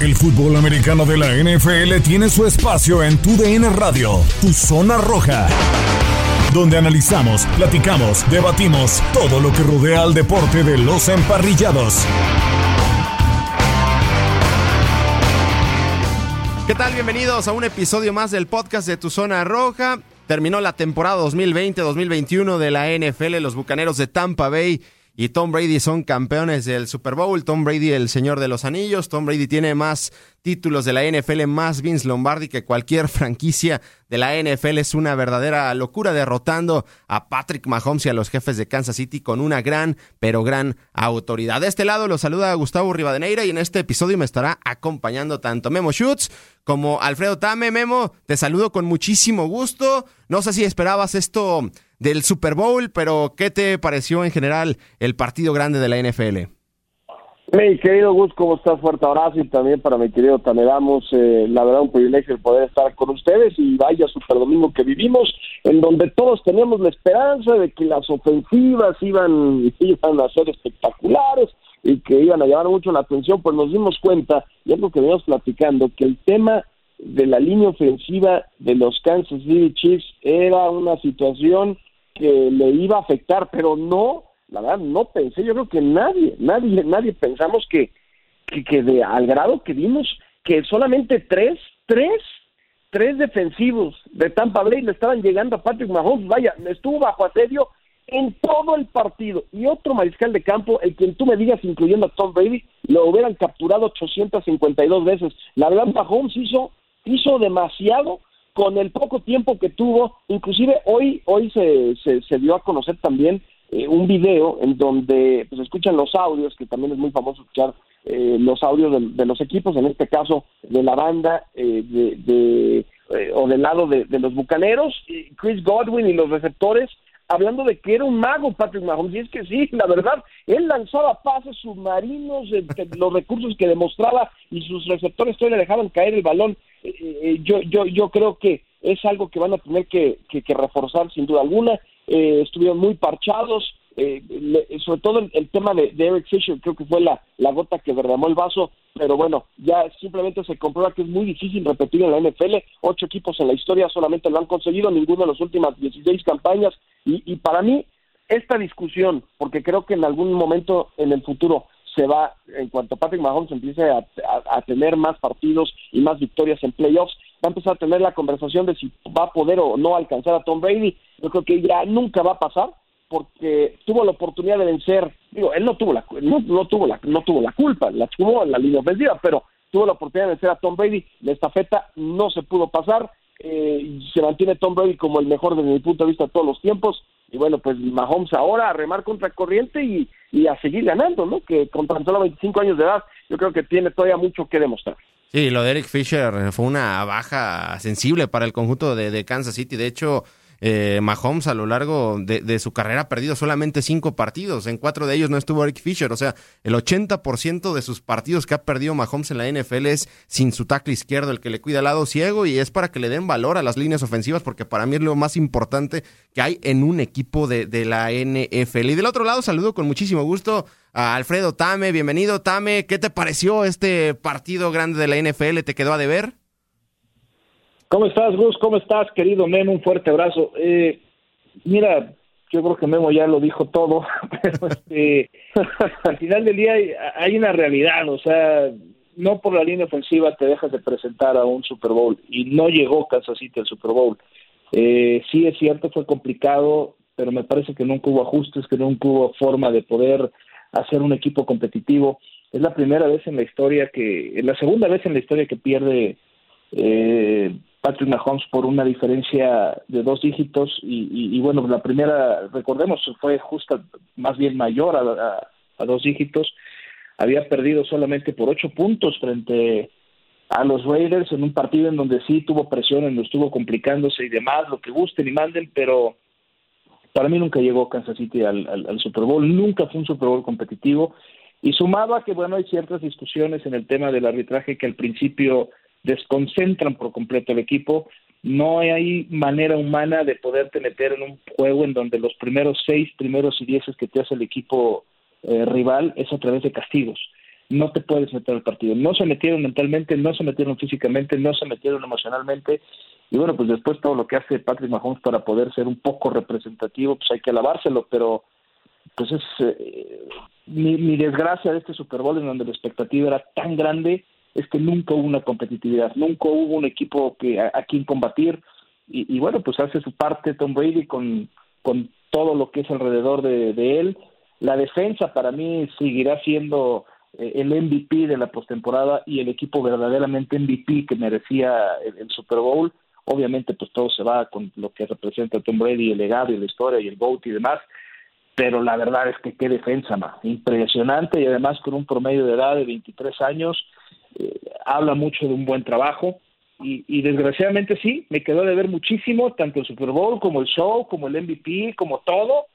El fútbol americano de la NFL tiene su espacio en Tu DN Radio, Tu Zona Roja, donde analizamos, platicamos, debatimos todo lo que rodea al deporte de los emparrillados. ¿Qué tal? Bienvenidos a un episodio más del podcast de Tu Zona Roja. Terminó la temporada 2020-2021 de la NFL. Los Bucaneros de Tampa Bay y Tom Brady son campeones del Super Bowl. Tom Brady, el señor de los anillos. Tom Brady tiene más títulos de la NFL, más Vince Lombardi que cualquier franquicia de la NFL. Es una verdadera locura derrotando a Patrick Mahomes y a los jefes de Kansas City con una gran, pero gran autoridad. De este lado lo saluda Gustavo Rivadeneira y en este episodio me estará acompañando tanto Memo Schutz como Alfredo Tame. Memo, te saludo con muchísimo gusto. No sé si esperabas esto del Super Bowl, pero ¿qué te pareció en general el partido grande de la NFL? Mi querido Gus, ¿cómo estás? Fuerte abrazo y también para mi querido Tamedamos, eh, la verdad un privilegio el poder estar con ustedes y vaya super domingo que vivimos, en donde todos teníamos la esperanza de que las ofensivas iban, iban a ser espectaculares y que iban a llamar mucho la atención, pues nos dimos cuenta, y es lo que veníamos platicando, que el tema de la línea ofensiva de los Kansas City Chiefs era una situación que le iba a afectar, pero no, la verdad, no pensé, yo creo que nadie, nadie, nadie pensamos que, que, de, al grado que vimos que solamente tres, tres, tres defensivos de Tampa Bay le estaban llegando a Patrick Mahomes, vaya, estuvo bajo asedio en todo el partido. Y otro mariscal de campo, el quien tú me digas, incluyendo a Tom Brady, lo hubieran capturado 852 veces. La verdad, Mahomes hizo, hizo demasiado con el poco tiempo que tuvo, inclusive hoy, hoy se, se, dio a conocer también eh, un video en donde pues escuchan los audios, que también es muy famoso escuchar eh, los audios de, los equipos, en este caso de la banda eh, de, o del lado de, los bucaneros, Chris Godwin y los receptores, hablando de que era un mago Patrick Mahomes, y es que sí, la verdad, él lanzaba pases submarinos, los recursos que demostraba y sus receptores todavía dejaban caer el balón. Eh, eh, yo, yo, yo creo que es algo que van a tener que, reforzar sin duda alguna. Eh, estuvieron muy parchados, sobre todo el, tema de, Eric Fisher, creo que fue la, la gota que derramó el vaso, pero bueno, ya simplemente se comprueba que es muy difícil repetir en la NFL. Ocho equipos en la historia solamente lo han conseguido, ninguno en las últimas 16 campañas, y, y para mí, esta discusión, porque creo que en algún momento en el futuro se va, en cuanto Patrick Mahomes empiece a, tener más partidos y más victorias en playoffs, va a empezar a tener la conversación de si va a poder o no alcanzar a Tom Brady. Yo creo que ya nunca va a pasar porque tuvo la oportunidad de vencer, digo, él no tuvo la no, tuvo la no tuvo la culpa, la tuvo en la línea ofensiva, pero tuvo la oportunidad de vencer a Tom Brady, la estafeta no se pudo pasar, eh, se mantiene Tom Brady como el mejor desde mi punto de vista todos los tiempos, y bueno, pues Mahomes ahora a remar contra corriente y, y a seguir ganando, ¿no? Que con tan solo 25 años de edad, yo creo que tiene todavía mucho que demostrar. Sí, lo de Eric Fisher fue una baja sensible para el conjunto de, de Kansas City. De hecho, eh, Mahomes a lo largo de, su carrera ha perdido solamente cinco partidos. En cuatro de ellos no estuvo Eric Fisher. O sea, el 80% de sus partidos que ha perdido Mahomes en la NFL es sin su tackle izquierdo, el que le cuida al lado ciego, y es para que le den valor a las líneas ofensivas, porque para mí es lo más importante que hay en un equipo de, de la NFL. Y del otro lado, saludo con muchísimo gusto a Alfredo Tame. Bienvenido, Tame. ¿Qué te pareció este partido grande de la NFL? ¿Te quedó a deber? ¿Cómo estás, Gus? ¿Cómo estás, querido Memo? Un fuerte abrazo. Eh, mira, yo creo que Memo ya lo dijo todo, pero este, al final del día hay, una realidad, o sea, no por la línea ofensiva te dejas de presentar a un Super Bowl y no llegó Kansas City al Super Bowl. Eh, sí es cierto, fue complicado, pero me parece que nunca hubo ajustes, que nunca hubo forma de poder hacer un equipo competitivo. Es la primera vez en la historia que, la segunda vez en la historia que pierde eh, Patrick Mahomes por una diferencia de dos dígitos y, bueno, la primera, recordemos, fue justa, más bien mayor a, dos dígitos. había perdido solamente por ocho puntos frente a los Raiders en un partido en donde sí tuvo presión, en donde estuvo complicándose y demás, lo que gusten y manden, pero para mí nunca llegó Kansas City al, al, Super Bowl, nunca fue un Super Bowl competitivo y sumado a que, bueno, hay ciertas discusiones en el tema del arbitraje que al principio desconcentran por completo el equipo, no hay manera humana de poderte meter en un juego en donde los primeros seis, primeros y dieces que te hace el equipo eh, rival es a través de castigos. No te puedes meter al partido. No se metieron mentalmente, no se metieron físicamente, no se metieron emocionalmente. Y bueno, pues después todo lo que hace Patrick Mahomes para poder ser un poco representativo, pues hay que alabárselo, pero pues es eh, mi, mi desgracia de este Super Bowl en donde la expectativa era tan grande es que nunca hubo una competitividad, nunca hubo un equipo que a, quien combatir y, bueno, pues hace su parte Tom Brady con, con todo lo que es alrededor de, él. La defensa para mí seguirá siendo eh, el MVP de la postemporada y el equipo verdaderamente MVP que merecía el, Super Bowl. Obviamente, pues todo se va con lo que representa Tom Brady, el legado y la historia y el GOAT y demás. Pero la verdad es que qué defensa, ma. Impresionante y además con un promedio de edad de 23 años eh, habla mucho de un buen trabajo. Y, desgraciadamente sí, me quedó de ver muchísimo, tanto el Super Bowl como el show, como el MVP, como todo,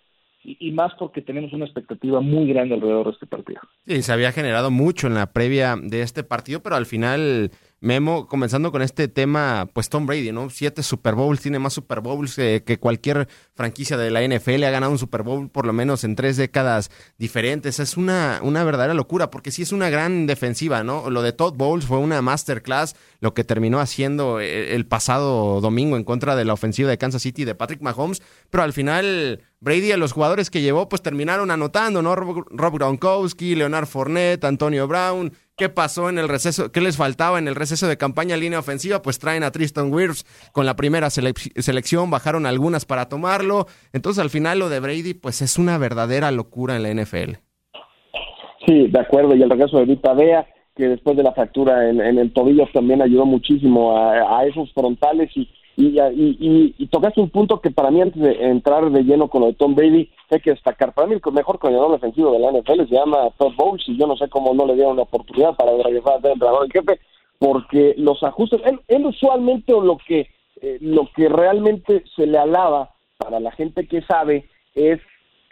y, más porque tenemos una expectativa muy grande alrededor de este partido. Sí, se había generado mucho en la previa de este partido, pero al final Memo, comenzando con este tema, pues Tom Brady, ¿no? Siete Super Bowls, tiene más Super Bowls que cualquier franquicia de la NFL, ha ganado un Super Bowl por lo menos en tres décadas diferentes. Es una, una verdadera locura, porque sí es una gran defensiva, ¿no? Lo de Todd Bowles fue una masterclass, lo que terminó haciendo eh, el pasado domingo en contra de la ofensiva de Kansas City de Patrick Mahomes, pero al final Brady a los jugadores que llevó, pues terminaron anotando, ¿no? Rob Gronkowski, Leonard Fournette, Antonio Brown, qué pasó en el receso, qué les faltaba en el receso de campaña línea ofensiva, pues traen a Tristan Wirfs con la primera selección, bajaron algunas para tomarlo, entonces al final lo de Brady pues es una verdadera locura en la NFL. Sí, de acuerdo, y el regreso de Vita Vea, que después de la fractura en, el tobillo también ayudó muchísimo a esos frontales y y, y, tocaste un punto que para mí, antes de entrar de lleno con lo de Tom Brady, hay que destacar. Para mí, el mejor coordinador defensivo de la NFL se llama Todd Bowles, y yo no sé cómo no le dieron la oportunidad para regresar a ser entrenador en jefe, porque los ajustes, él, usualmente lo que, eh, lo que realmente se le alaba para la gente que sabe es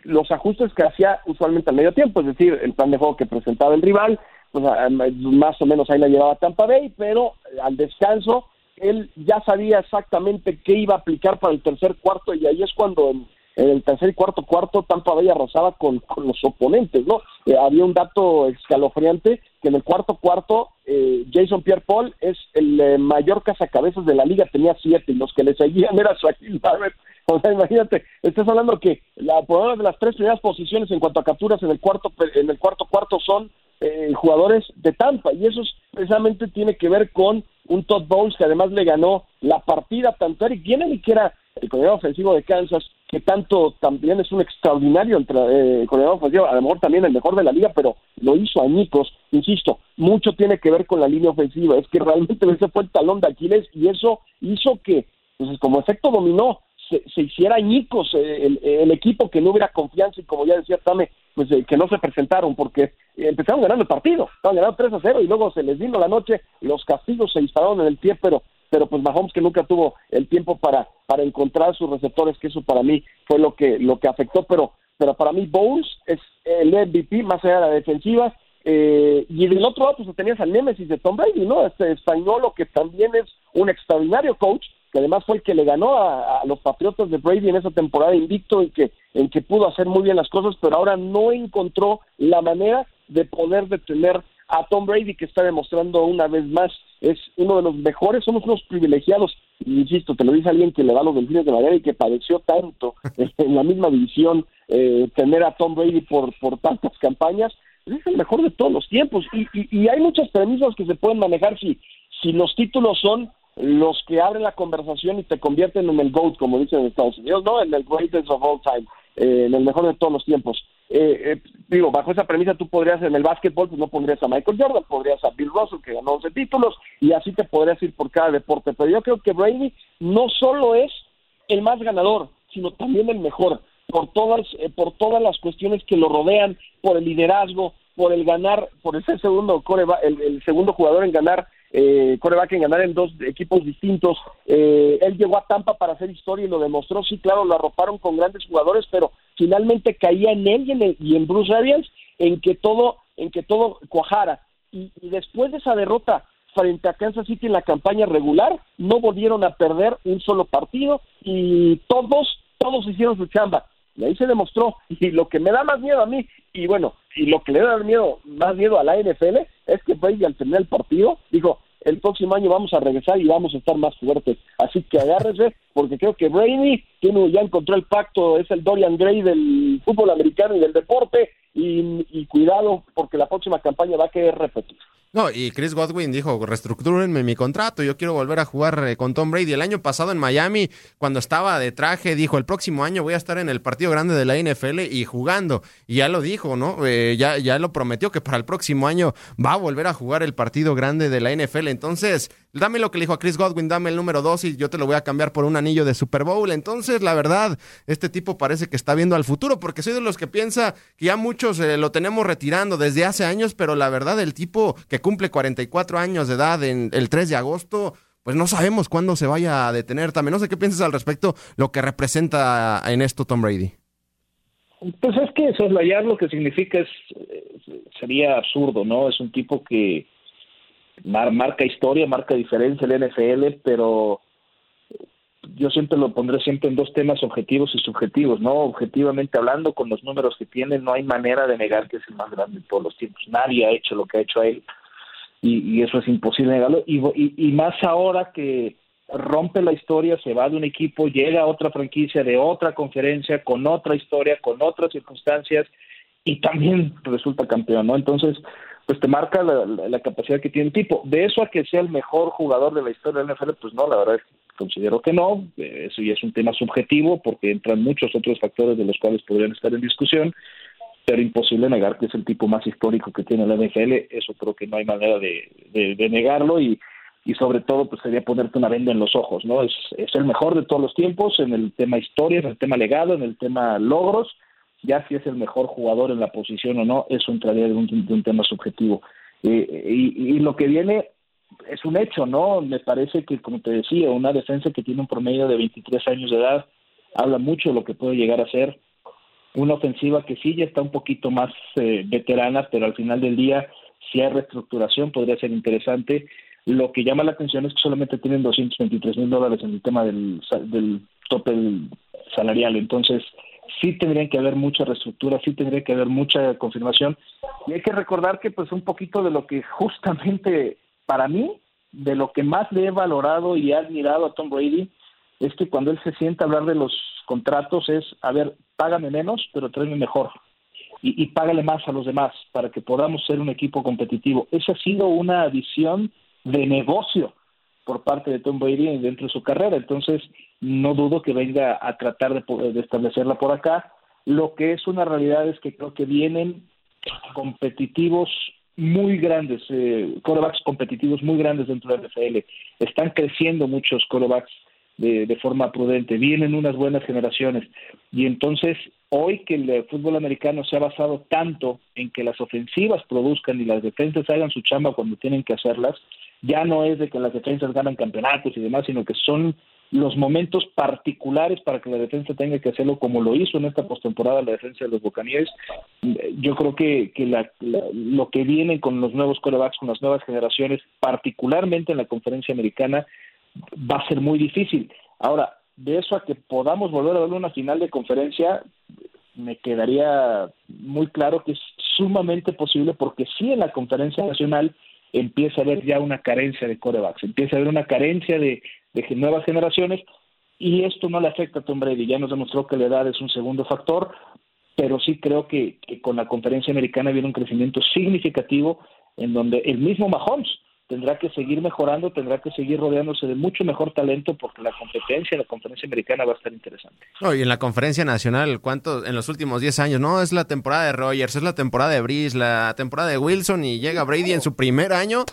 los ajustes que hacía usualmente al medio tiempo, es decir, el plan de juego que presentaba el rival, pues, más o menos ahí la llevaba Tampa Bay, pero al descanso él ya sabía exactamente qué iba a aplicar para el tercer cuarto y ahí es cuando en, el tercer y cuarto cuarto Tampa Bay arrasaba con, con los oponentes, ¿no? Eh, había un dato escalofriante que en el cuarto cuarto eh, Jason Pierre-Paul es el eh, mayor cazacabezas de la liga, tenía siete y los que le seguían era Shaquille Barrett. O sea, imagínate, estás hablando que la de las tres primeras posiciones en cuanto a capturas en el cuarto en el cuarto cuarto son eh, jugadores de Tampa. Y eso precisamente tiene que ver con un Todd Bowles que además le ganó la partida tanto a Eric Bieniemy que era el coordinador ofensivo de Kansas que tanto también es un extraordinario eh, coordinador ofensivo a lo mejor también el mejor de la liga pero lo hizo a Nicos insisto mucho tiene que ver con la línea ofensiva. Es que realmente ese fue el talón de Aquiles y eso hizo que pues como efecto dominó se, hiciera añicos eh, el, equipo que no hubiera confianza y como ya decía Tame, pues eh, que no se presentaron porque empezaron ganando el partido, estaban ganando 3 a 0 y luego se les vino la noche, los castigos se dispararon en el pie, pero pero pues Mahomes que nunca tuvo el tiempo para para encontrar sus receptores, que eso para mí fue lo que lo que afectó, pero pero para mí Bowles es el MVP más allá de la defensiva eh, y del otro lado pues tenías al Nemesis de Tom Brady, ¿no? Este español que también es un extraordinario coach que además fue el que le ganó a, los Patriotas de Brady en esa temporada invicto y que, en que pudo hacer muy bien las cosas, pero ahora no encontró la manera de poder detener a Tom Brady, que está demostrando una vez más, es uno de los mejores, somos unos privilegiados, insisto, te lo dice alguien que le da los delfines de madera y que padeció tanto en la misma división, eh, tener a Tom Brady por, por tantas campañas, es el mejor de todos los tiempos, y, y hay muchas premisas que se pueden manejar si, si los títulos son los que abren la conversación y te convierten en el GOAT, como dicen en Estados Unidos, ¿no? En el greatest of all time, eh, en el mejor de todos los tiempos. Eh, eh, digo, bajo esa premisa tú podrías en el básquetbol, pues no pondrías a Michael Jordan, podrías a Bill Russell, que ganó 11 títulos, y así te podrías ir por cada deporte. Pero yo creo que Brady no solo es el más ganador, sino también el mejor, por todas, por todas las cuestiones que lo rodean, por el liderazgo, por el ganar, por el ser segundo coreback, el, segundo jugador en ganar eh, coreback en ganar en dos equipos distintos. Eh, él llegó a Tampa para hacer historia y lo demostró. Sí, claro, lo arroparon con grandes jugadores, pero finalmente caía en él y en, y en Bruce Arians en que todo, en que todo cuajara. Y, y después de esa derrota frente a Kansas City en la campaña regular, no volvieron a perder un solo partido y todos, todos hicieron su chamba. Y ahí se demostró. Y lo que me da más miedo a mí, y bueno, y lo que le da miedo, más miedo a la NFL, es que Brady al terminar el partido, dijo, el próximo año vamos a regresar y vamos a estar más fuertes. Así que agárrese, porque creo que Brady tiene, ya encontró el pacto, es el Dorian Gray del fútbol americano y del deporte, y, cuidado, porque la próxima campaña va a querer repetir. No, y Chris Godwin dijo, reestructúrenme mi contrato, yo quiero volver a jugar eh, con Tom Brady. El año pasado en Miami, cuando estaba de traje, dijo, el próximo año voy a estar en el partido grande de la NFL y jugando. Y ya lo dijo, ¿no? Eh, ya, ya lo prometió que para el próximo año va a volver a jugar el partido grande de la NFL. Entonces, dame lo que le dijo a Chris Godwin, dame el número dos y yo te lo voy a cambiar por un anillo de Super Bowl. Entonces, la verdad, este tipo parece que está viendo al futuro, porque soy de los que piensa que ya muchos eh, lo tenemos retirando desde hace años, pero la verdad, el tipo que cumple 44 años de edad en el 3 de agosto, pues no sabemos cuándo se vaya a detener. También no sé qué piensas al respecto, lo que representa en esto Tom Brady. Pues es que soslayar lo que significa es sería absurdo, ¿no? Es un tipo que marca historia, marca diferencia el NFL, pero yo siempre lo pondré siempre en dos temas objetivos y subjetivos, ¿no? Objetivamente hablando, con los números que tiene, no hay manera de negar que es el más grande de todos los tiempos. Nadie ha hecho lo que ha hecho a él y, eso es imposible negarlo. Y, y, más ahora que rompe la historia, se va de un equipo, llega a otra franquicia de otra conferencia, con otra historia, con otras circunstancias y también resulta campeón, ¿no? Entonces, pues te marca la, capacidad que tiene el tipo. De eso a que sea el mejor jugador de la historia del NFL, pues no, la verdad es que considero que no. Eso ya es un tema subjetivo porque entran muchos otros factores de los cuales podrían estar en discusión, pero imposible negar que es el tipo más histórico que tiene la NFL. Eso creo que no hay manera de, de, negarlo y, y sobre todo pues sería ponerte una venda en los ojos, ¿no? Es, es el mejor de todos los tiempos en el tema historia, en el tema legado, en el tema logros ya si es el mejor jugador en la posición o no, eso entraría de un, tema subjetivo. Eh, y, y, lo que viene es un hecho, ¿no? Me parece que, como te decía, una defensa que tiene un promedio de 23 años de edad habla mucho de lo que puede llegar a ser. Una ofensiva que sí ya está un poquito más eh, veterana, pero al final del día, si hay reestructuración, podría ser interesante. Lo que llama la atención es que solamente tienen 223 mil dólares en el tema del, del tope salarial. Entonces, sí tendrían que haber mucha reestructura, sí tendría que haber mucha confirmación. Y hay que recordar que pues un poquito de lo que justamente para mí, de lo que más le he valorado y he admirado a Tom Brady, es que cuando él se sienta a hablar de los contratos es, a ver, págame menos, pero tráeme mejor. Y, y págale más a los demás para que podamos ser un equipo competitivo. Esa ha sido una visión de negocio por parte de Tom Brady dentro de su carrera. Entonces, no dudo que venga a tratar de, de establecerla por acá. Lo que es una realidad es que creo que vienen competitivos muy grandes, eh, corebacks competitivos muy grandes dentro de la NFL. Están creciendo muchos corebacks de, de, forma prudente, vienen unas buenas generaciones. Y entonces, hoy que el fútbol americano se ha basado tanto en que las ofensivas produzcan y las defensas hagan su chamba cuando tienen que hacerlas, ya no es de que las defensas ganan campeonatos y demás, sino que son los momentos particulares para que la defensa tenga que hacerlo como lo hizo en esta postemporada la defensa de los Buccaneers. Yo creo que, que la, lo que viene con los nuevos corebacks, con las nuevas generaciones, particularmente en la conferencia americana, va a ser muy difícil. Ahora, de eso a que podamos volver a ver una final de conferencia, me quedaría muy claro que es sumamente posible porque sí en la conferencia nacional empieza a haber ya una carencia de corebacks, empieza a haber una carencia de, de nuevas generaciones y esto no le afecta a Tom Brady. Ya nos demostró que la edad es un segundo factor, pero sí creo que, que con la conferencia americana viene un crecimiento significativo en donde el mismo Mahomes tendrá que seguir mejorando, tendrá que seguir rodeándose de mucho mejor talento porque la competencia en la conferencia americana va a estar interesante. y en la conferencia nacional, ¿cuánto en los últimos 10 años? No, es la temporada de Rogers, es la temporada de Breeze, la temporada de Wilson y llega Brady en su primer año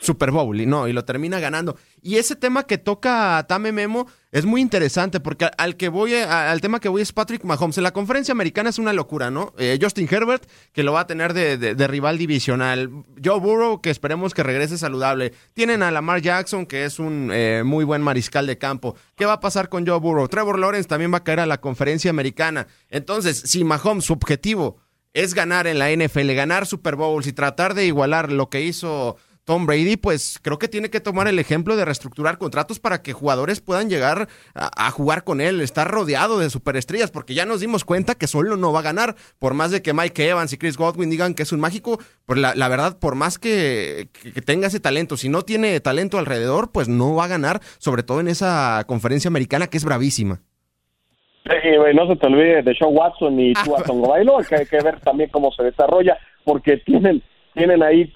Super Bowl y no, y lo termina ganando. Y ese tema que toca Tame Memo es muy interesante porque al que voy, al tema que voy es Patrick Mahomes. En la conferencia americana es una locura, ¿no? Eh, Justin Herbert, que lo va a tener de, rival divisional. Joe Burrow, que esperemos que regrese saludable. Tienen a Lamar Jackson, que es un eh, muy buen mariscal de campo. ¿Qué va a pasar con Joe Burrow? Trevor Lawrence también va a caer a la conferencia americana. Entonces, si Mahomes, su objetivo es ganar en la NFL, ganar Super Bowls y tratar de igualar lo que hizo Tom Brady, pues creo que tiene que tomar el ejemplo de reestructurar contratos para que jugadores puedan llegar a, jugar con él, estar rodeado de superestrellas, porque ya nos dimos cuenta que solo no va a ganar, por más de que Mike Evans y Chris Godwin digan que es un mágico, pues la, verdad, por más que, tenga ese talento, si no tiene talento alrededor, pues no va a ganar, sobre todo en esa conferencia americana que es bravísima. no se te olvide de Sean Watson y Tua Tagovailoa, que hay que ver también cómo se desarrolla, porque tienen tienen ahí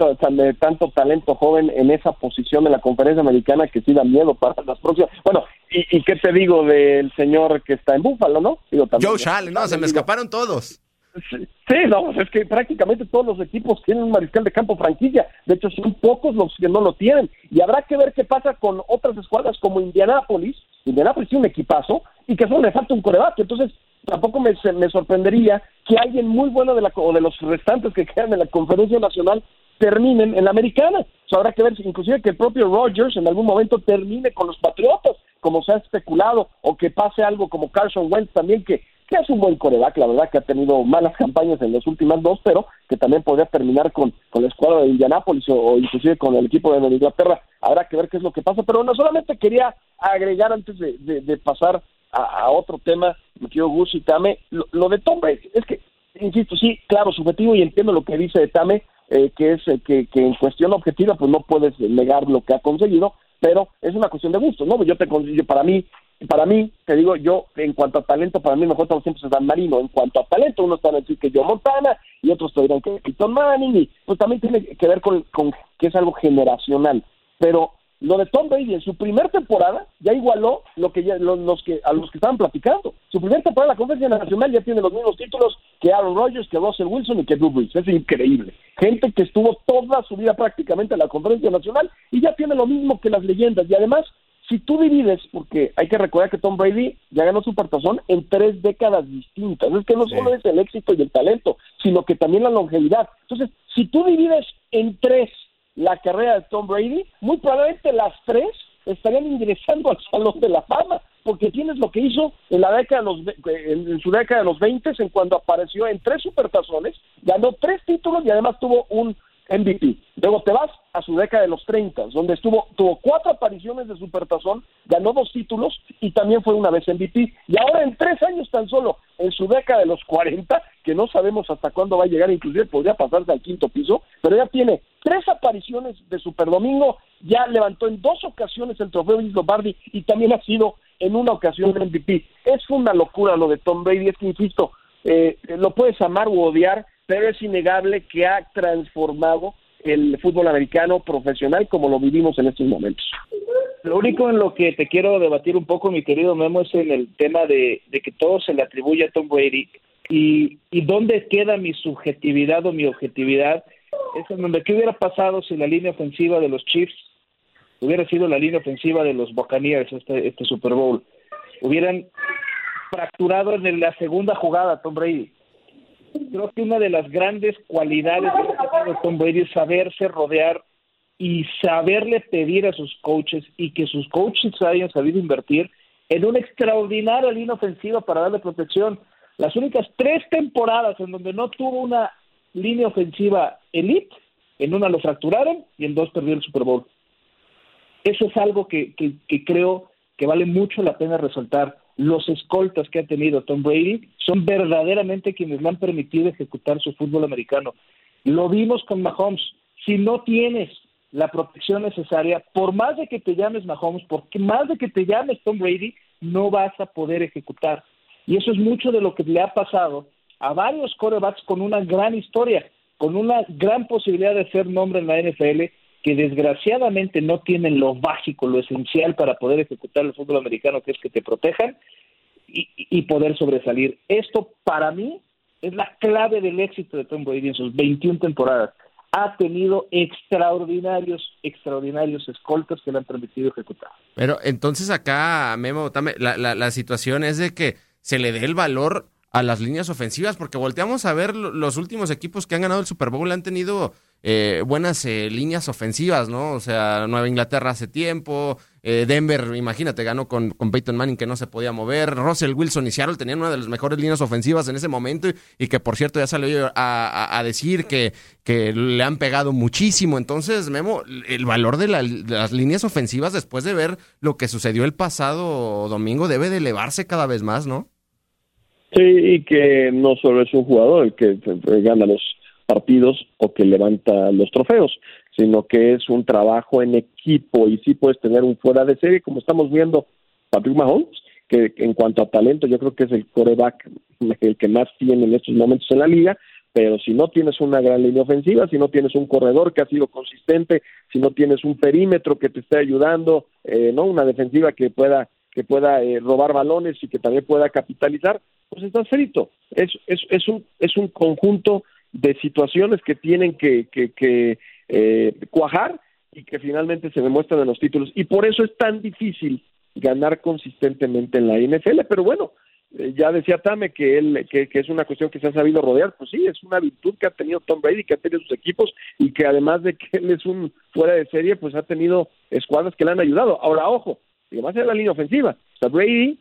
tanto talento joven en esa posición de la conferencia americana que sí da miedo para las próximas. Bueno, ¿y, qué te digo del señor que está en Búfalo, no? Digo, Joe Shall, no, se me escaparon todos. Sí, no, es que prácticamente todos los equipos tienen un mariscal de campo franquicia. De hecho, son pocos los que no lo tienen. Y habrá que ver qué pasa con otras escuadras como Indianápolis. Indianápolis tiene un equipazo y que solo le falta un coreback. Entonces, tampoco me, me sorprendería que alguien muy bueno de, la, o de los restantes que quedan en la conferencia nacional terminen en la americana. Habrá que ver, inclusive que el propio Rogers en algún momento termine con los Patriotas, como se ha especulado, o que pase algo como Carson Wentz también, que, que es un buen coreback, la verdad que ha tenido malas campañas en las últimas dos, pero que también podría terminar con, la escuadra de Indianápolis o, inclusive con el equipo de Inglaterra. Habrá que ver qué es lo que pasa, pero no solamente quería agregar antes de pasar a, otro tema, me quiero Gus y Tame, lo, de Tom Brady, es que, insisto, sí, claro, subjetivo y entiendo lo que dice de Tame, eh, que es eh, que, que, en cuestión objetiva, pues no puedes negar lo que ha conseguido, pero es una cuestión de gusto, ¿no? Yo te yo, para mí, para mí, te digo, yo, en cuanto a talento, para mí mejor siempre es Dan Marino. En cuanto a talento, unos están a decir que yo Montana y otros te dirán que Peyton Manning, y pues también tiene que ver con, con que es algo generacional. Pero lo de Tom Brady en su primera temporada ya igualó lo que ya, los, que a los que estaban platicando. Su primera temporada en la Conferencia Nacional ya tiene los mismos títulos que Aaron Rodgers, que Russell Wilson y que Drew Brees. Es increíble. Gente que estuvo toda su vida prácticamente en la Conferencia Nacional y ya tiene lo mismo que las leyendas. Y además, si tú divides, porque hay que recordar que Tom Brady ya ganó su partazón en tres décadas distintas. Es que no solo es el éxito y el talento, sino que también la longevidad. Entonces, si tú divides en tres la carrera de Tom Brady, muy probablemente las tres estarían ingresando al Salón de la Fama, porque tienes lo que hizo en la década de los en, su década de los 20 en cuando apareció en tres supertazones, ganó tres títulos y además tuvo un MVP. Luego te vas a su década de los 30, donde estuvo, tuvo cuatro apariciones de Supertazón, ganó dos títulos y también fue una vez MVP. Y ahora en tres años tan solo, en su década de los 40, que no sabemos hasta cuándo va a llegar, inclusive podría pasarse al quinto piso, pero ya tiene tres apariciones de Superdomingo, ya levantó en dos ocasiones el trofeo Vince Lombardi y también ha sido en una ocasión MVP. Es una locura lo de Tom Brady, es que insisto, eh, lo puedes amar o odiar, pero es innegable que ha transformado el fútbol americano profesional como lo vivimos en estos momentos. Lo único en lo que te quiero debatir un poco, mi querido Memo, es en el tema de, que todo se le atribuye a Tom Brady y, y dónde queda mi subjetividad o mi objetividad. Es en donde qué hubiera pasado si la línea ofensiva de los Chiefs hubiera sido la línea ofensiva de los Buccaneers este, este Super Bowl. Hubieran fracturado en la segunda jugada Tom Brady creo que una de las grandes cualidades de Tom Brady es saberse rodear y saberle pedir a sus coaches y que sus coaches hayan sabido invertir en una extraordinaria línea ofensiva para darle protección. Las únicas tres temporadas en donde no tuvo una línea ofensiva elite, en una lo fracturaron y en dos perdió el Super Bowl. Eso es algo que, que, creo que vale mucho la pena resaltar los escoltas que ha tenido Tom Brady son verdaderamente quienes le han permitido ejecutar su fútbol americano. Lo vimos con Mahomes. Si no tienes la protección necesaria, por más de que te llames Mahomes, por más de que te llames Tom Brady, no vas a poder ejecutar. Y eso es mucho de lo que le ha pasado a varios corebacks con una gran historia, con una gran posibilidad de ser nombre en la NFL que desgraciadamente no tienen lo básico, lo esencial para poder ejecutar el fútbol americano, que es que te protejan y, poder sobresalir. Esto para mí es la clave del éxito de Tom Brady en sus 21 temporadas. ha tenido extraordinarios, extraordinarios escoltas que le han permitido ejecutar. Pero entonces acá, Memo, la, la, la situación es de que se le dé el valor a las líneas ofensivas, porque volteamos a ver los últimos equipos que han ganado el Super Bowl, han tenido eh, buenas eh, líneas ofensivas, ¿no? O sea, Nueva Inglaterra hace tiempo, eh, Denver, imagínate, ganó con, con, Peyton Manning que no se podía mover, Russell Wilson y Seattle tenían una de las mejores líneas ofensivas en ese momento y, que por cierto ya salió a, a, decir que, que, le han pegado muchísimo. Entonces, Memo, el valor de, de las líneas ofensivas después de ver lo que sucedió el pasado domingo debe de elevarse cada vez más, ¿no? Sí, y que no solo es un jugador el que gana los partidos o que levanta los trofeos, sino que es un trabajo en equipo y sí puedes tener un fuera de serie, como estamos viendo Patrick Mahomes, que en cuanto a talento yo creo que es el coreback el que más tiene en estos momentos en la liga, pero si no tienes una gran línea ofensiva, si no tienes un corredor que ha sido consistente, si no tienes un perímetro que te esté ayudando, eh, no una defensiva que pueda que pueda eh, robar balones y que también pueda capitalizar, pues está frito. Es, es, es, un, es un conjunto de situaciones que tienen que, que, eh, cuajar y que finalmente se demuestran en los títulos. Y por eso es tan difícil ganar consistentemente en la NFL. Pero bueno, eh, ya decía Tame que, él, que, que, es una cuestión que se ha sabido rodear. Pues sí, es una virtud que ha tenido Tom Brady, que ha tenido sus equipos y que además de que él es un fuera de serie, pues ha tenido escuadras que le han ayudado. Ahora, ojo, y además es la línea ofensiva. O sea, Brady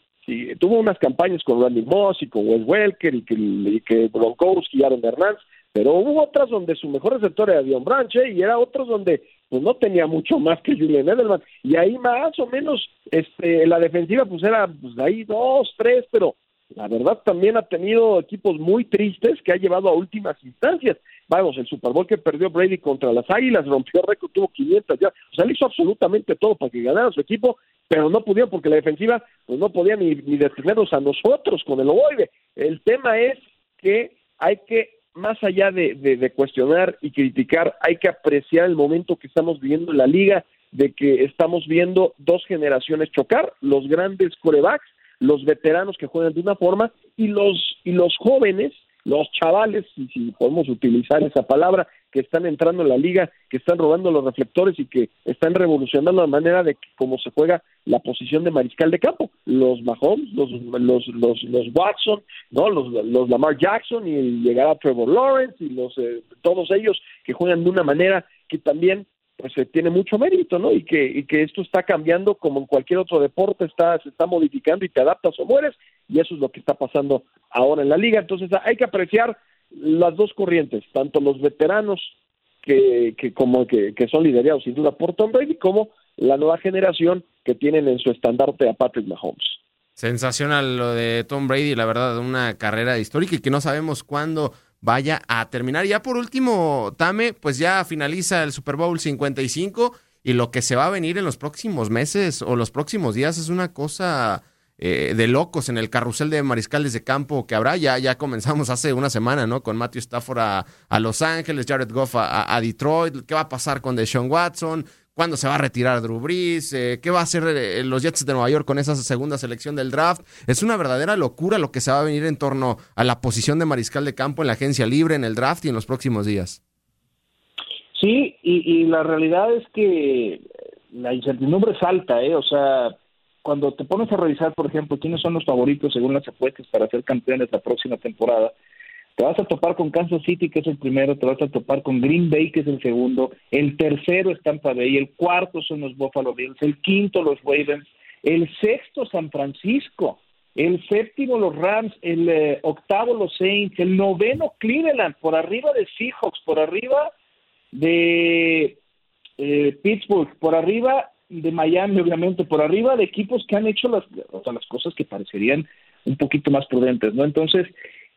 tuvo unas campañas con Randy Moss y con Wes Welker y que, y Gronkowski y Aaron Hernández, pero hubo otras donde su mejor receptor era Dion Branche y era otros donde pues no tenía mucho más que Julian Edelman y ahí más o menos este la defensiva pues era pues ahí dos tres pero la verdad también ha tenido equipos muy tristes que ha llevado a últimas instancias. Vamos el Super Bowl que perdió Brady contra las Águilas rompió récord tuvo 500 ya. O sea le hizo absolutamente todo para que ganara su equipo pero no pudieron porque la defensiva pues no podía ni, ni detenernos a nosotros con el ovoide el tema es que hay que más allá de, cuestionar y criticar, hay que apreciar el momento que estamos viviendo en la liga, de que estamos viendo dos generaciones chocar, los grandes corebacks, los veteranos que juegan de una forma y los, y los jóvenes los chavales, si, si podemos utilizar esa palabra, que están entrando en la liga, que están robando los reflectores y que están revolucionando la manera de cómo se juega la posición de mariscal de campo. Los Mahomes, los, los, los, Watson, ¿no? los, los Lamar Jackson y llegar a Trevor Lawrence y los, eh, todos ellos que juegan de una manera que también pues eh, tiene mucho mérito, ¿no? Y que, y que esto está cambiando como en cualquier otro deporte, está, se está modificando y te adaptas o mueres, y eso es lo que está pasando ahora en la liga. Entonces hay que apreciar las dos corrientes, tanto los veteranos que, que como que, que son liderados sin duda por Tom Brady, como la nueva generación que tienen en su estandarte a Patrick Mahomes. Sensacional lo de Tom Brady, la verdad, una carrera histórica y que no sabemos cuándo vaya a terminar. Ya por último, Tame, pues ya finaliza el Super Bowl 55 y lo que se va a venir en los próximos meses o los próximos días es una cosa eh, de locos en el carrusel de mariscales de campo que habrá. Ya, ya comenzamos hace una semana, ¿no? Con Matthew Stafford a, Los Ángeles, Jared Goff a, a, Detroit. ¿Qué va a pasar con Deshaun Watson? ¿Cuándo se va a retirar Drew Brees? Eh, ¿Qué va a hacer eh, los Jets de Nueva York con esa segunda selección del draft? Es una verdadera locura lo que se va a venir en torno a la posición de mariscal de campo en la agencia libre, en el draft y en los próximos días. Sí, y, y la realidad es que la incertidumbre es alta, ¿eh? O sea, cuando te pones a revisar, por ejemplo, quiénes son los favoritos según las apuestas para ser campeones la próxima temporada, te vas a topar con Kansas City, que es el primero, te vas a topar con Green Bay, que es el segundo, el tercero es Tampa Bay, el cuarto son los Buffalo Bills, el quinto los Ravens, el sexto San Francisco, el séptimo los Rams, el eh, octavo los Saints, el noveno Cleveland, por arriba de Seahawks, por arriba de eh, Pittsburgh, por arriba de Miami, obviamente, por arriba de equipos que han hecho las, las cosas que parecerían un poquito más prudentes, ¿no? Entonces,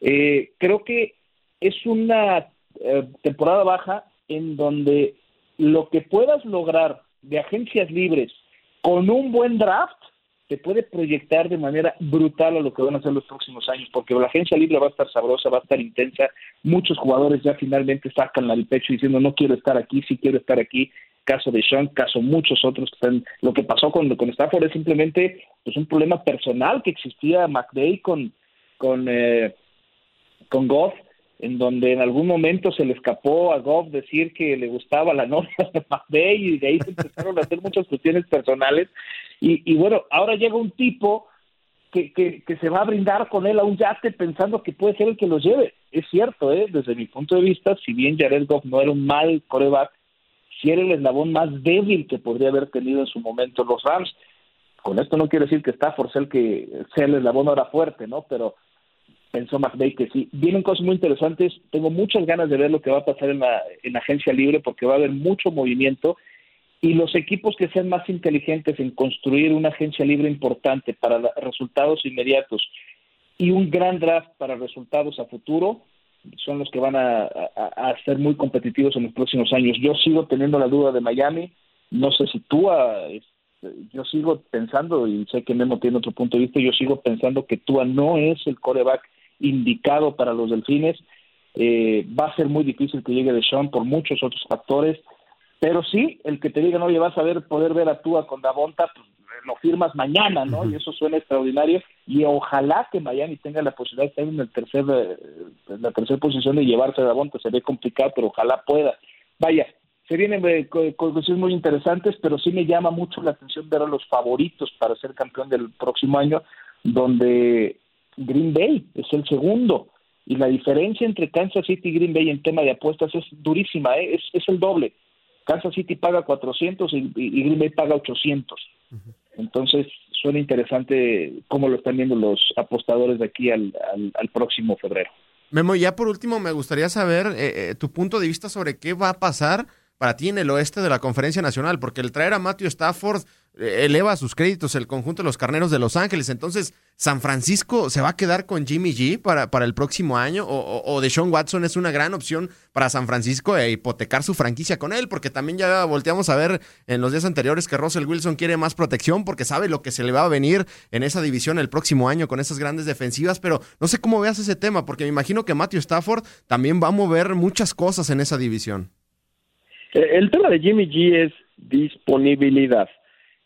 eh, creo que es una eh, temporada baja en donde lo que puedas lograr de agencias libres con un buen draft te puede proyectar de manera brutal a lo que van a ser los próximos años, porque la agencia libre va a estar sabrosa, va a estar intensa. Muchos jugadores ya finalmente sacan el pecho diciendo no quiero estar aquí, sí quiero estar aquí caso de Sean, caso muchos otros que están, lo que pasó con, con Stafford es simplemente pues un problema personal que existía McVeigh con con eh, con Goff en donde en algún momento se le escapó a Goff decir que le gustaba la novia de McVeigh y de ahí se empezaron a hacer muchas cuestiones personales. Y, y bueno, ahora llega un tipo que, que, que, se va a brindar con él a un yate pensando que puede ser el que lo lleve. Es cierto, ¿eh? desde mi punto de vista, si bien Jared Goff no era un mal coreback, si era el eslabón más débil que podría haber tenido en su momento los Rams. Con esto no quiero decir que Stafford sea el que sea el eslabón ahora fuerte, ¿no? Pero pensó McVeigh que sí. Vienen cosas muy interesantes. Tengo muchas ganas de ver lo que va a pasar en la, en la agencia libre porque va a haber mucho movimiento y los equipos que sean más inteligentes en construir una agencia libre importante para resultados inmediatos y un gran draft para resultados a futuro son los que van a, a, ser muy competitivos en los próximos años. Yo sigo teniendo la duda de Miami, no sé si tú, yo sigo pensando, y sé que Memo tiene otro punto de vista, yo sigo pensando que Tua no es el coreback indicado para los delfines. Eh, va a ser muy difícil que llegue de Sean por muchos otros factores, pero sí, el que te diga, no, oye, vas a ver, poder ver a Tua con Davonta, pues, lo firmas mañana, ¿no? Y eso suena extraordinario. Y ojalá que Miami tenga la posibilidad de estar en, el tercer, eh, en la tercera posición de llevarse a Davonta. Se ve complicado, pero ojalá pueda. Vaya, se vienen eh, cuestiones muy interesantes, pero sí me llama mucho la atención ver a los favoritos para ser campeón del próximo año, donde Green Bay es el segundo. Y la diferencia entre Kansas City y Green Bay en tema de apuestas es durísima, ¿eh? es, es el doble. Kansas City paga 400 y, y Green Bay paga 800. Entonces, suena interesante cómo lo están viendo los apostadores de aquí al, al, próximo febrero. Memo, ya por último, me gustaría saber eh, eh, tu punto de vista sobre qué va a pasar para ti en el oeste de la Conferencia Nacional, porque el traer a Matthew Stafford eleva sus créditos el conjunto de los carneros de Los Ángeles. Entonces, ¿San Francisco se va a quedar con Jimmy G para, para el próximo año? ¿O, o, Deshaun Watson es una gran opción para San Francisco e hipotecar su franquicia con él? Porque también ya volteamos a ver en los días anteriores que Russell Wilson quiere más protección porque sabe lo que se le va a venir en esa división el próximo año con esas grandes defensivas. Pero no sé cómo veas ese tema, porque me imagino que Matthew Stafford también va a mover muchas cosas en esa división. Eh, el tema de Jimmy G es disponibilidad.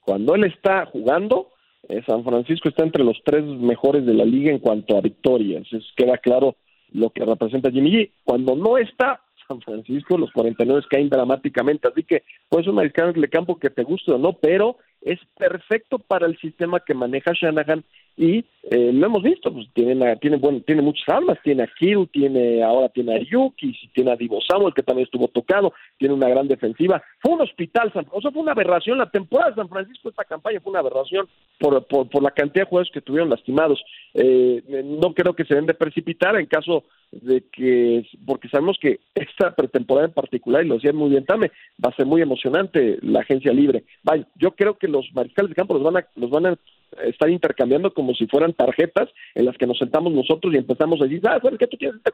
Cuando él está jugando, eh, San Francisco está entre los tres mejores de la liga en cuanto a victorias. Es, queda claro lo que representa Jimmy G. Cuando no está, San Francisco, los 49 caen dramáticamente. Así que puede ser un mariscal de campo que te guste o no, pero es perfecto para el sistema que maneja Shanahan y eh, lo hemos visto, pues tiene, bueno, tiene muchas armas, tiene a Kill, tiene, ahora tiene a Yuki, tiene a Divo Samuel, que también estuvo tocado, tiene una gran defensiva, fue un hospital, o sea, fue una aberración, la temporada de San Francisco, esta campaña fue una aberración por, por, por la cantidad de jugadores que tuvieron lastimados, eh, no creo que se den de precipitar en caso de que, porque sabemos que esta pretemporada en particular, y lo decía muy bien Tame, va a ser muy emocionante la agencia libre, vaya, yo creo que los mariscales de campo los van a, los van a estar intercambiando como si fueran tarjetas en las que nos sentamos nosotros y empezamos a decir, ah, ¿sabes qué tú quieres? Te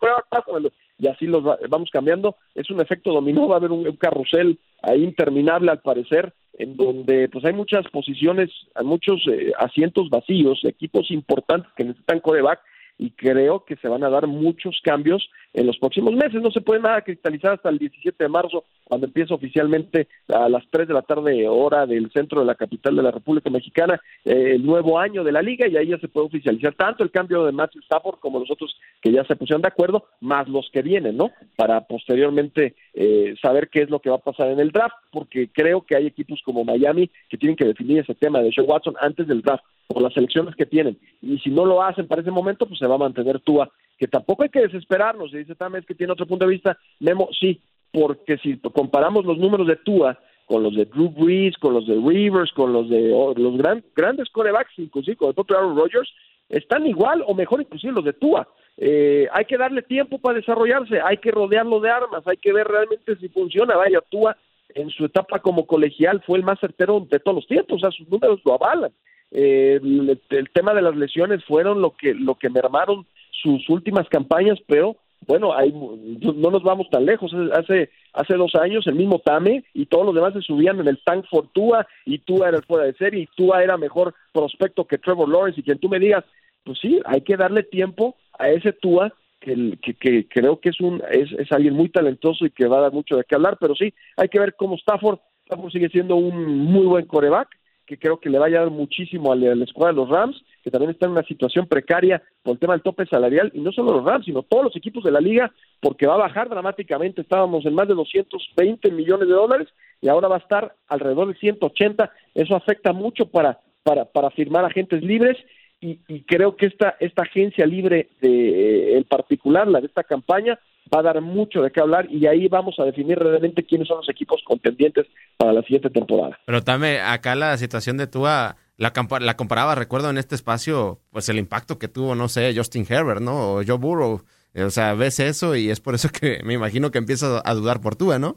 y así los vamos cambiando. Es un efecto dominó, va a haber un, carrusel ahí interminable al parecer, en donde pues hay muchas posiciones, hay muchos eh, asientos vacíos, equipos importantes que necesitan coreback y creo que se van a dar muchos cambios en los próximos meses. No se puede nada cristalizar hasta el 17 de marzo, cuando empieza oficialmente a las 3 de la tarde, hora del centro de la capital de la República Mexicana, eh, el nuevo año de la liga, y ahí ya se puede oficializar tanto el cambio de Matthew Stafford como los otros que ya se pusieron de acuerdo, más los que vienen, ¿no? Para posteriormente eh, saber qué es lo que va a pasar en el draft, porque creo que hay equipos como Miami que tienen que definir ese tema de Sean Watson antes del draft por las elecciones que tienen. Y si no lo hacen para ese momento, pues se va a mantener Tua, que tampoco hay que desesperarnos. Se dice también que tiene otro punto de vista. Memo, sí, porque si comparamos los números de Tua con los de Drew Brees, con los de Rivers, con los de los gran, grandes corebacks, inclusive con el propio Aaron Rodgers, están igual o mejor inclusive los de Tua. Eh, hay que darle tiempo para desarrollarse, hay que rodearlo de armas, hay que ver realmente si funciona. Vaya, Tua en su etapa como colegial fue el más certero de todos los tiempos, o sea, sus números lo avalan. Eh, el, tema de las lesiones fueron lo que lo que mermaron sus últimas campañas, pero bueno, hay, no nos vamos tan lejos. Hace hace dos años el mismo Tame y todos los demás se subían en el tank for Tua y Tua era el fuera de serie y Tua era mejor prospecto que Trevor Lawrence y quien tú me digas, pues sí, hay que darle tiempo a ese Tua que, que, que creo que es un es, es alguien muy talentoso y que va a dar mucho de qué hablar, pero sí, hay que ver cómo Stafford, Stafford sigue siendo un muy buen coreback que creo que le va a ayudar muchísimo a la, escuadra de los Rams, que también están en una situación precaria por el tema del tope salarial, y no solo los Rams, sino todos los equipos de la liga, porque va a bajar dramáticamente. Estábamos en más de 220 millones de dólares y ahora va a estar alrededor de 180. Eso afecta mucho para, para, para firmar agentes libres y, creo que esta, esta agencia libre de, en particular, la de esta campaña, va a dar mucho de qué hablar y ahí vamos a definir realmente quiénes son los equipos contendientes para la siguiente temporada. Pero también acá la situación de Tua la, la comparaba, recuerdo en este espacio, pues el impacto que tuvo, no sé, Justin Herbert, ¿no? O Joe Burrow. O sea, ves eso y es por eso que me imagino que empiezas a dudar por Tua, ¿no?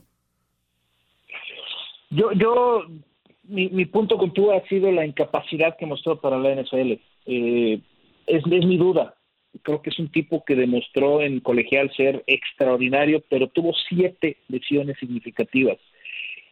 Yo, yo, mi, mi punto con Tua ha sido la incapacidad que mostró para la NFL. Eh, es, es mi duda. Creo que es un tipo que demostró en colegial ser extraordinario, pero tuvo siete lesiones significativas.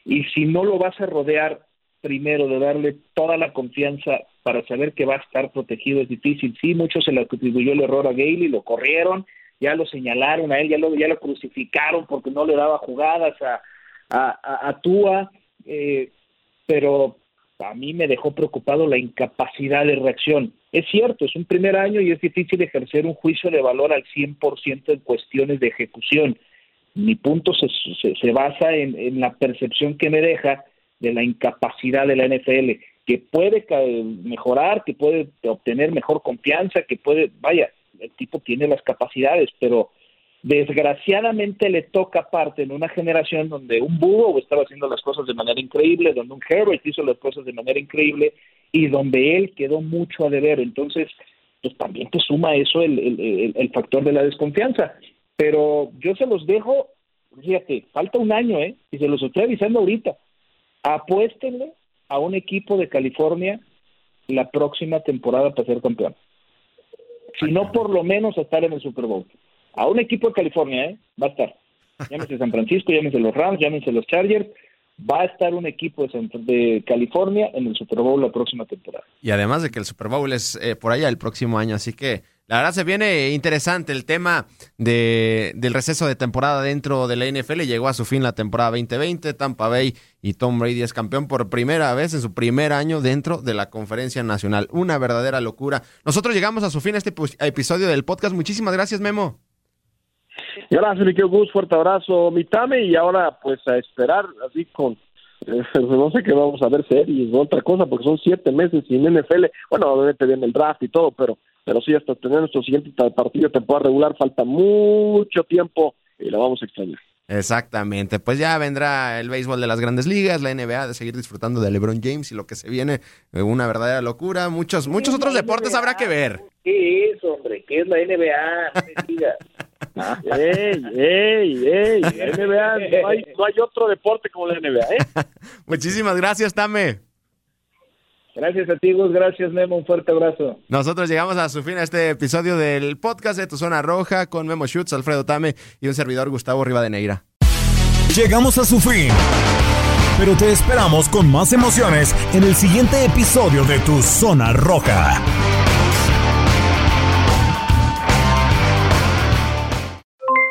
Y si no lo vas a rodear primero de darle toda la confianza para saber que va a estar protegido es difícil. Sí, muchos se le atribuyó el error a Gailey, lo corrieron, ya lo señalaron a él, ya lo, ya lo crucificaron porque no le daba jugadas a, a, Tua, eh, pero a mí me dejó preocupado la incapacidad de reacción. Es cierto, es un primer año y es difícil ejercer un juicio de valor al 100% en cuestiones de ejecución. Mi punto se, se, basa en, en, la percepción que me deja de la incapacidad de la NFL, que puede mejorar, que puede obtener mejor confianza, que puede, vaya, el tipo tiene las capacidades, pero desgraciadamente le toca parte en una generación donde un Búho estaba haciendo las cosas de manera increíble, donde un Herbert hizo las cosas de manera increíble y donde él quedó mucho a deber. Entonces, pues también te suma eso el, el, el factor de la desconfianza. Pero yo se los dejo, fíjate, falta un año, ¿eh? Y se los estoy avisando ahorita apuéstenle a un equipo de California la próxima temporada para ser campeón. Si no, por lo menos estar en el Super Bowl. A un equipo de California, ¿eh? Va a estar. Llámese San Francisco, llámese los Rams, llámese los Chargers. Va a estar un equipo de, California en el Super Bowl la próxima temporada. Y además de que el Super Bowl es eh, por allá el próximo año, así que la verdad se viene interesante el tema de, del receso de temporada dentro de la NFL. Llegó a su fin la temporada 2020. Tampa Bay y Tom Brady es campeón por primera vez en su primer año dentro de la conferencia nacional. Una verdadera locura. Nosotros llegamos a su fin este episodio del podcast. Muchísimas gracias, Memo. Gracias, mi Gus. Fuerte abrazo, Mitame. Y ahora, pues, a esperar así con eh, no sé qué vamos a ver series o otra cosa, porque son siete meses sin NFL. Bueno, obviamente viene el draft y todo, pero pero sí, hasta tener nuestro siguiente partido de temporada regular falta mucho tiempo y lo vamos a extrañar. Exactamente, pues ya vendrá el béisbol de las grandes ligas, la NBA de seguir disfrutando de LeBron James y lo que se viene, eh, una verdadera locura. Muchos, muchos otros deportes habrá que ver. ¿Qué es, hombre? ¿Qué es la NBA? No ¡Ey, ey, ey! NBA, no hay, no hay otro deporte como la NBA, ¿eh? Muchísimas gracias, Tame. Gracias a ti, Gus. Gracias, Memo. Un fuerte abrazo. Nosotros llegamos a su fin a este episodio del podcast de Tu Zona Roja con Memo Schutz, Alfredo Tame y un servidor Gustavo Rivadeneira. Llegamos a su fin. Pero te esperamos con más emociones en el siguiente episodio de Tu Zona Roja.